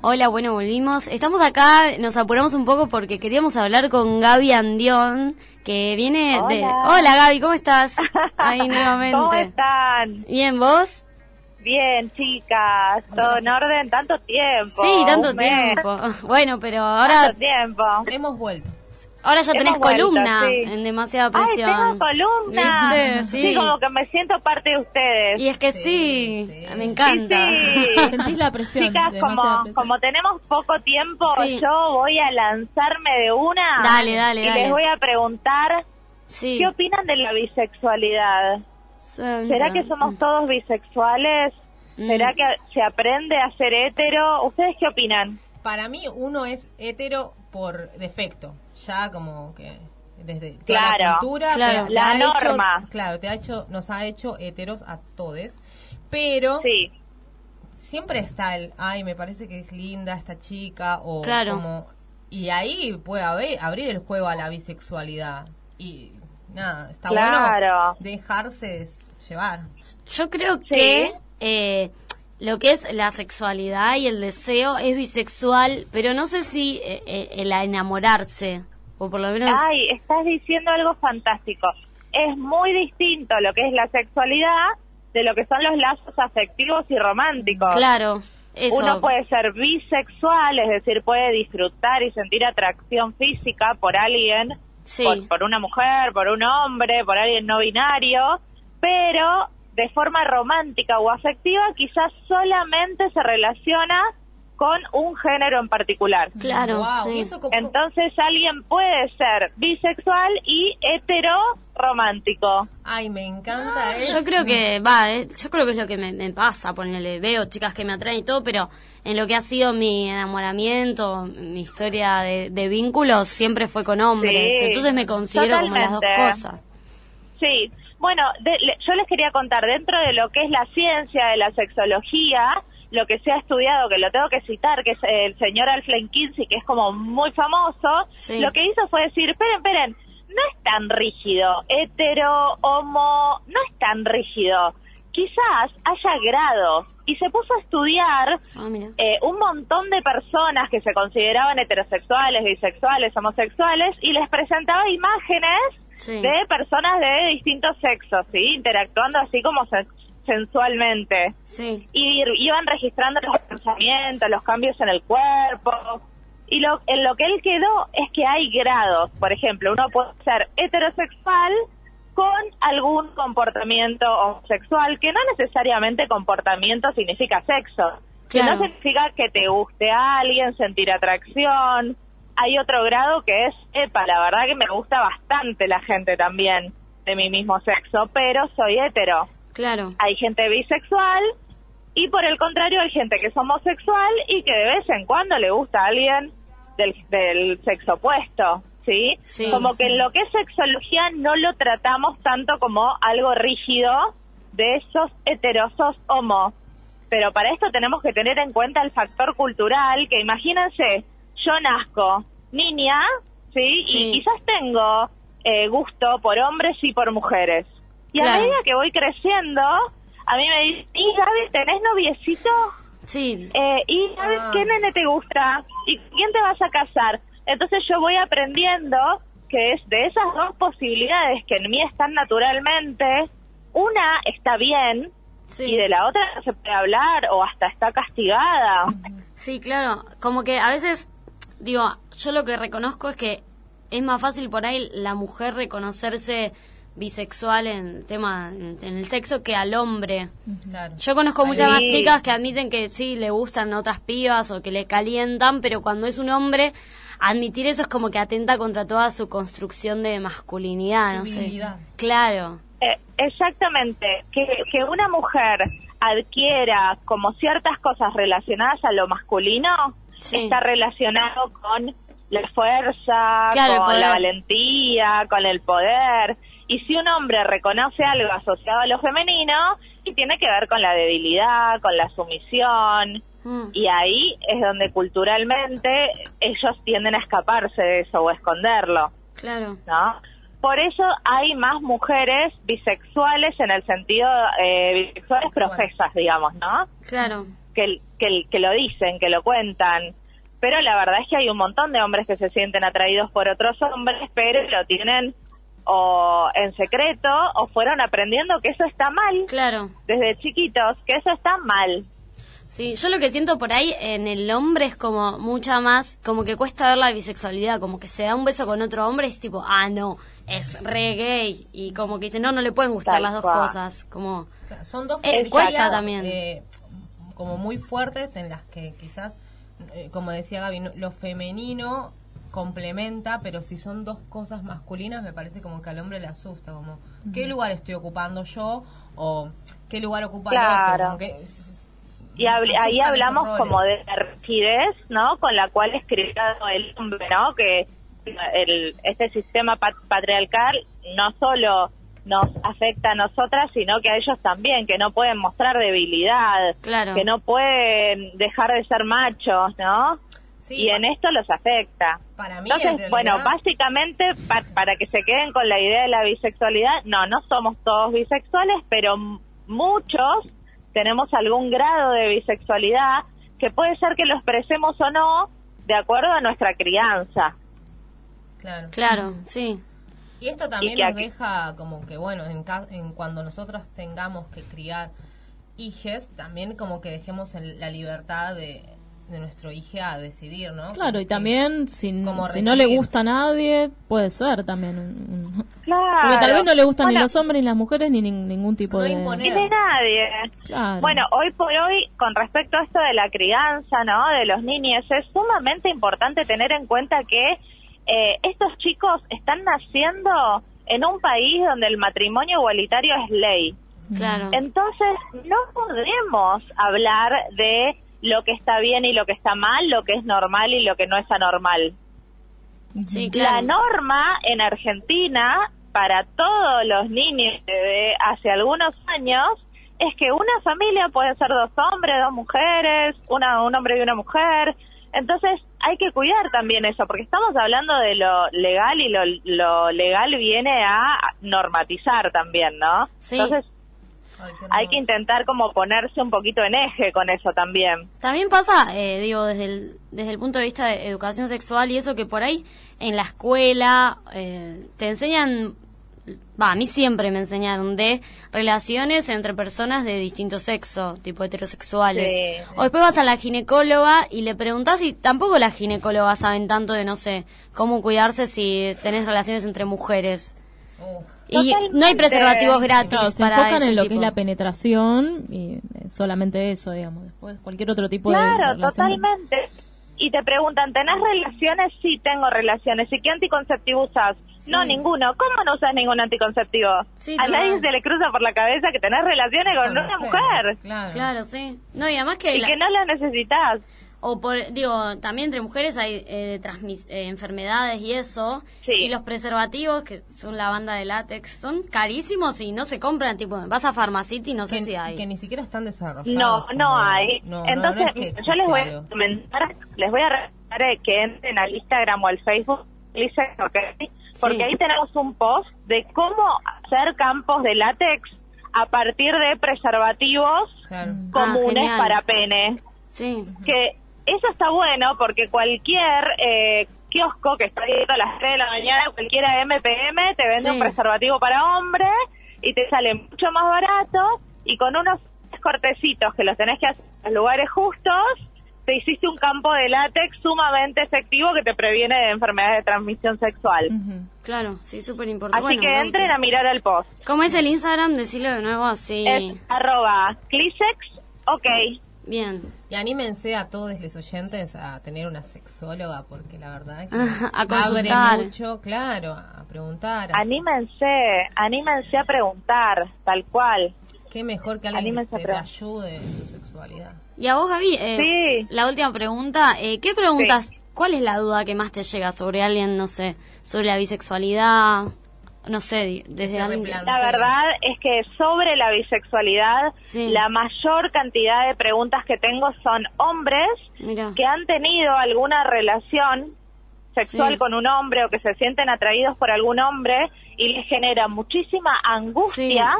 Hola, bueno, volvimos. Estamos acá, nos apuramos un poco porque queríamos hablar con Gaby Andión, que viene de... Hola Gaby, ¿cómo estás? Ahí nuevamente. ¿Cómo están? Bien, ¿vos? Bien, chicas, todo en orden, tanto tiempo. Sí, tanto tiempo. Bueno, pero ahora... Tanto tiempo. Hemos vuelto. Ahora ya tenés columna en demasiada presión. Ay, tengo columna. Sí. como que me siento parte de ustedes. Y es que sí, me encanta. Sentís la presión. Chicas, como, como tenemos poco tiempo, yo voy a lanzarme de una. Dale, dale, y les voy a preguntar, ¿qué opinan de la bisexualidad? ¿Será que somos todos bisexuales? ¿Será mm. que se aprende a ser hetero? ¿Ustedes qué opinan? Para mí uno es hetero por defecto, ya como que desde claro, la cultura, la norma. claro, te ha hecho, nos ha hecho heteros a todos, pero sí. siempre está el, ay, me parece que es linda esta chica, o claro. como, y ahí puede haber, abrir el juego a la bisexualidad, y nada, está bueno dejarse llevar. Yo creo que... Eh, lo que es la sexualidad y el deseo es bisexual, pero no sé si eh, eh, el enamorarse, o por lo menos... Ay, estás diciendo algo fantástico. Es muy distinto lo que es la sexualidad de lo que son los lazos afectivos y románticos. Claro. Eso. Uno puede ser bisexual, es decir, puede disfrutar y sentir atracción física por alguien, por una mujer, por un hombre, por alguien no binario, pero de forma romántica o afectiva quizás solamente se relaciona con un género en particular. Claro. Entonces alguien puede ser bisexual y hetero romántico. Ay, me encanta eso. Yo creo que va, eh, yo creo que es lo que me, pasa, ponele, veo chicas que me atraen y todo, pero en lo que ha sido mi enamoramiento, mi historia de, vínculos siempre fue con hombres, entonces me considero como las dos cosas. Sí, bueno, yo les quería contar, dentro de lo que es la ciencia de la sexología, lo que se ha estudiado, que lo tengo que citar, que es el señor Alfred Kinsey, que es como muy famoso, lo que hizo fue decir, esperen, esperen, no es tan rígido, hetero, homo, no es tan rígido. Quizás haya grados y se puso a estudiar ah, eh, un montón de personas que se consideraban heterosexuales, bisexuales, homosexuales y les presentaba imágenes de personas de distintos sexos, ¿sí? Interactuando así como sensualmente. Sí. Y iban registrando los pensamientos, los cambios en el cuerpo. Y lo, en lo que él quedó es que hay grados. Por ejemplo, uno puede ser heterosexual con algún comportamiento homosexual, que no necesariamente comportamiento significa sexo. Que no significa que te guste a alguien, sentir atracción, hay otro grado que es, epa, la verdad que me gusta bastante la gente también de mi mismo sexo, pero soy hetero. Claro. Hay gente bisexual y por el contrario hay gente que es homosexual y que de vez en cuando le gusta a alguien del, del sexo opuesto, ¿sí? sí como que en lo que es sexología no lo tratamos tanto como algo rígido de esos heterosos homo. Pero para esto tenemos que tener en cuenta el factor cultural, que imagínense, yo nazco niña, ¿sí? Y quizás tengo eh, gusto por hombres y por mujeres. Y a medida que voy creciendo, a mí me dicen, ¿y Gaby, tenés noviecito? Sí. Eh, ¿Y Gaby, ah. qué nene te gusta? ¿Y quién te vas a casar? Entonces yo voy aprendiendo que es de esas dos posibilidades que en mí están naturalmente, una está bien y de la otra no se puede hablar o hasta está castigada. Sí, claro, como que a veces digo, yo lo que reconozco es que es más fácil por ahí la mujer reconocerse bisexual en tema en, el sexo que al hombre. Yo conozco muchas más chicas que admiten que sí le gustan otras pibas o que le calientan, pero cuando es un hombre admitir eso es como que atenta contra toda su construcción de masculinidad, no sé. Claro. Eh, exactamente, que, que una mujer adquiera como ciertas cosas relacionadas a lo masculino está relacionado con la fuerza, con la valentía, con el poder. Y si un hombre reconoce algo asociado a lo femenino, y tiene que ver con la debilidad, con la sumisión. Mm. Y ahí es donde culturalmente ellos tienden a escaparse de eso o esconderlo. Claro. ¿No? Por eso hay más mujeres bisexuales en el sentido, eh, bisexuales profesas, digamos, ¿no? Claro que, que, que lo dicen, que lo cuentan. Pero la verdad es que hay un montón de hombres que se sienten atraídos por otros hombres, pero lo tienen o en secreto o fueron aprendiendo que eso está mal. Claro. Desde chiquitos, que eso está mal. Sí, yo lo que siento por ahí en el hombre es como mucha más, como que cuesta ver la bisexualidad, como que se da un beso con otro hombre es tipo, ah, no, es re gay, y como que dice, no, no le pueden gustar las dos cosas, como... son dos eh, cuesta también. Eh, como muy fuertes en las que quizás, eh, como decía Gaby, lo femenino complementa, pero si son dos cosas masculinas, me parece como que al hombre le asusta, como, ¿qué lugar estoy ocupando yo? O, ¿qué lugar ocupa el otro? y ahí hablamos como de la rigidez, ¿no? Con la cual es criado el hombre, ¿no? Que el, este sistema patriarcal no solo nos afecta a nosotras, sino que a ellos también, que no pueden mostrar debilidad, que no pueden dejar de ser machos, ¿no? y en esto los afecta. Para mí, Entonces, bueno, básicamente, para que se queden con la idea de la bisexualidad, no, no somos todos bisexuales, pero muchos tenemos algún grado de bisexualidad que puede ser que lo expresemos o no de acuerdo a nuestra crianza. Claro, claro sí. Y esto también nos deja como que, bueno, en, en cuando nosotros tengamos que criar hijes, también como que dejemos la libertad de de nuestro hijo a decidir, ¿no? Claro, y también si, si no le gusta a nadie, puede ser también. Claro. Porque tal vez no le gustan ni los hombres ni las mujeres ni, ningún tipo de... Ni de nadie. Bueno, hoy por hoy, con respecto a esto de la crianza, ¿no? De los niños, es sumamente importante tener en cuenta que eh, estos chicos están naciendo en un país donde el matrimonio igualitario es ley. Claro. Entonces, no podemos hablar de lo que está bien y lo que está mal, lo que es normal y lo que no es anormal. Sí, La norma en Argentina para todos los niños de hace algunos años es que una familia puede ser dos hombres, dos mujeres, una, un hombre y una mujer. Entonces hay que cuidar también eso, porque estamos hablando de lo legal y lo, lo legal viene a normatizar también, ¿no? Sí. Entonces hay que intentar como ponerse un poquito en eje con eso también. También pasa, eh, digo, desde el, desde el punto de vista de educación sexual y eso que por ahí en la escuela eh, te enseñan, va, a mí siempre me enseñaron de relaciones entre personas de distinto sexo, tipo heterosexuales. O después vas a la ginecóloga y le preguntas y tampoco las ginecólogas saben tanto de, no sé, cómo cuidarse si tenés relaciones entre mujeres. Y no hay preservativos gratis. se enfocan en lo que es la penetración y solamente eso, digamos. Después cualquier otro tipo de. Claro, totalmente. Y te preguntan, ¿tenés relaciones? Sí, tengo relaciones. ¿Y qué anticonceptivo usas? No, ninguno. ¿Cómo no usas ningún anticonceptivo? a nadie se le cruza por la cabeza que tenés relaciones con, una mujer. Claro. claro, sí. No, y además que... Y que no la necesitas o por, digo, también entre mujeres hay eh, eh, enfermedades y eso, y los preservativos, que son la banda de látex, son carísimos y no se compran, tipo, vas a Pharmacity y no sé si hay. Que ni siquiera están desarrollados. No, no hay. Entonces, yo les voy a comentar, les voy a recomendar eh, que entren al Instagram o al Facebook, porque ahí tenemos un post de cómo hacer campos de látex a partir de preservativos comunes ah, para pene. Sí. Que eso está bueno porque cualquier eh, kiosco que está abierto a las 3 de la mañana, cualquiera MPM, te vende un preservativo para hombre y te sale mucho más barato y con unos cortecitos que los tenés que hacer en los lugares justos, te hiciste un campo de látex sumamente efectivo que te previene de enfermedades de transmisión sexual. Claro, sí, súper importante. Así que entren a mirar el post. ¿Cómo es el Instagram? Decirlo de nuevo así. Es arroba clisex, ok. Bien. Y anímense a todos los oyentes a tener una sexóloga, porque la verdad que a abre mucho, claro, a preguntar. Anímense, anímense a preguntar, tal cual. Qué mejor que alguien que te, ayude en tu sexualidad. Y a vos, Gaby, eh, la última pregunta, eh, ¿qué preguntas, cuál es la duda que más te llega sobre alguien, no sé, sobre la bisexualidad? No sé, desde La verdad es que sobre la bisexualidad, la mayor cantidad de preguntas que tengo son hombres que han tenido alguna relación sexual con un hombre o que se sienten atraídos por algún hombre y les genera muchísima angustia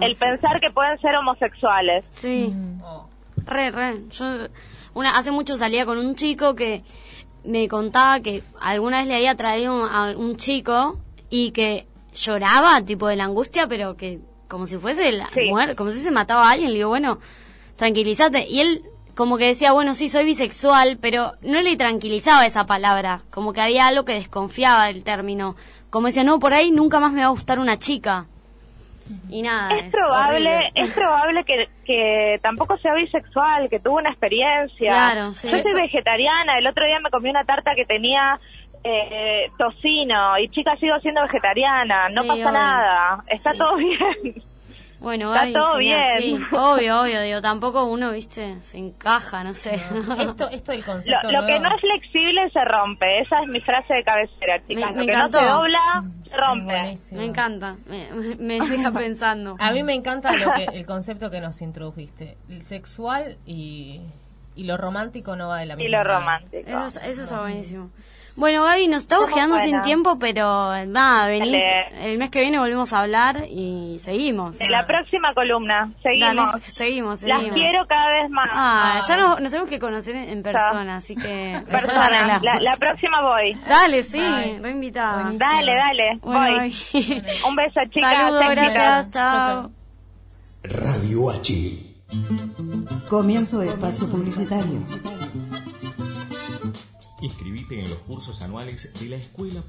el pensar que pueden ser homosexuales. Sí. Oh. Re, re. Yo una, hace mucho salía con un chico que me contaba que alguna vez le había traído un- a un chico y que lloraba, tipo de la angustia, pero que como si fuese la Sí. muerte, como si se mataba a alguien. Le digo, bueno, tranquilízate. Y él como que decía, bueno, sí, soy bisexual, pero no le tranquilizaba esa palabra. Como que había algo que desconfiaba del término. Como decía, no, por ahí nunca más me va a gustar una chica. Y nada. es probable, horrible. es probable que, que tampoco sea bisexual, que tuvo una experiencia. Claro, sí. Yo soy Eso- vegetariana, el otro día me comí una tarta que tenía eh, tocino y chica sigo siendo vegetariana, no Sí, pasa obvio. nada, está Sí. todo bien. Bueno, Está todo genial, bien. sí, obvio, obvio, digo, tampoco uno, viste, se encaja, no sé. Esto, esto del concepto lo que no es flexible se rompe, esa es mi frase de cabecera, chicas. Me- lo que encantó. no se dobla, se rompe. Buenísimo. Me encanta, me, me deja pensando. A mí me encanta lo que, el concepto que nos introdujiste. El sexual y, y lo romántico no va de la misma Y lo manera. romántico. Eso, es- eso está buenísimo. Bueno, Gaby, nos estamos quedando sin tiempo, pero nada, venís, Dale. el mes que viene volvemos a hablar y seguimos. En la próxima columna, seguimos. Dale, seguimos, Las seguimos. quiero cada vez más. Ah, ya nos, nos tenemos que conocer en, persona, así que... Persona, la, la próxima voy. Dale, sí, Bye. re invitada. Buenísimo. Dale, dale, Bueno, voy. Un beso, chicas. Saludos, gracias, Chao, chao. chao. Radio H. Comienzo de espacio publicitario. En los cursos anuales de la Escuela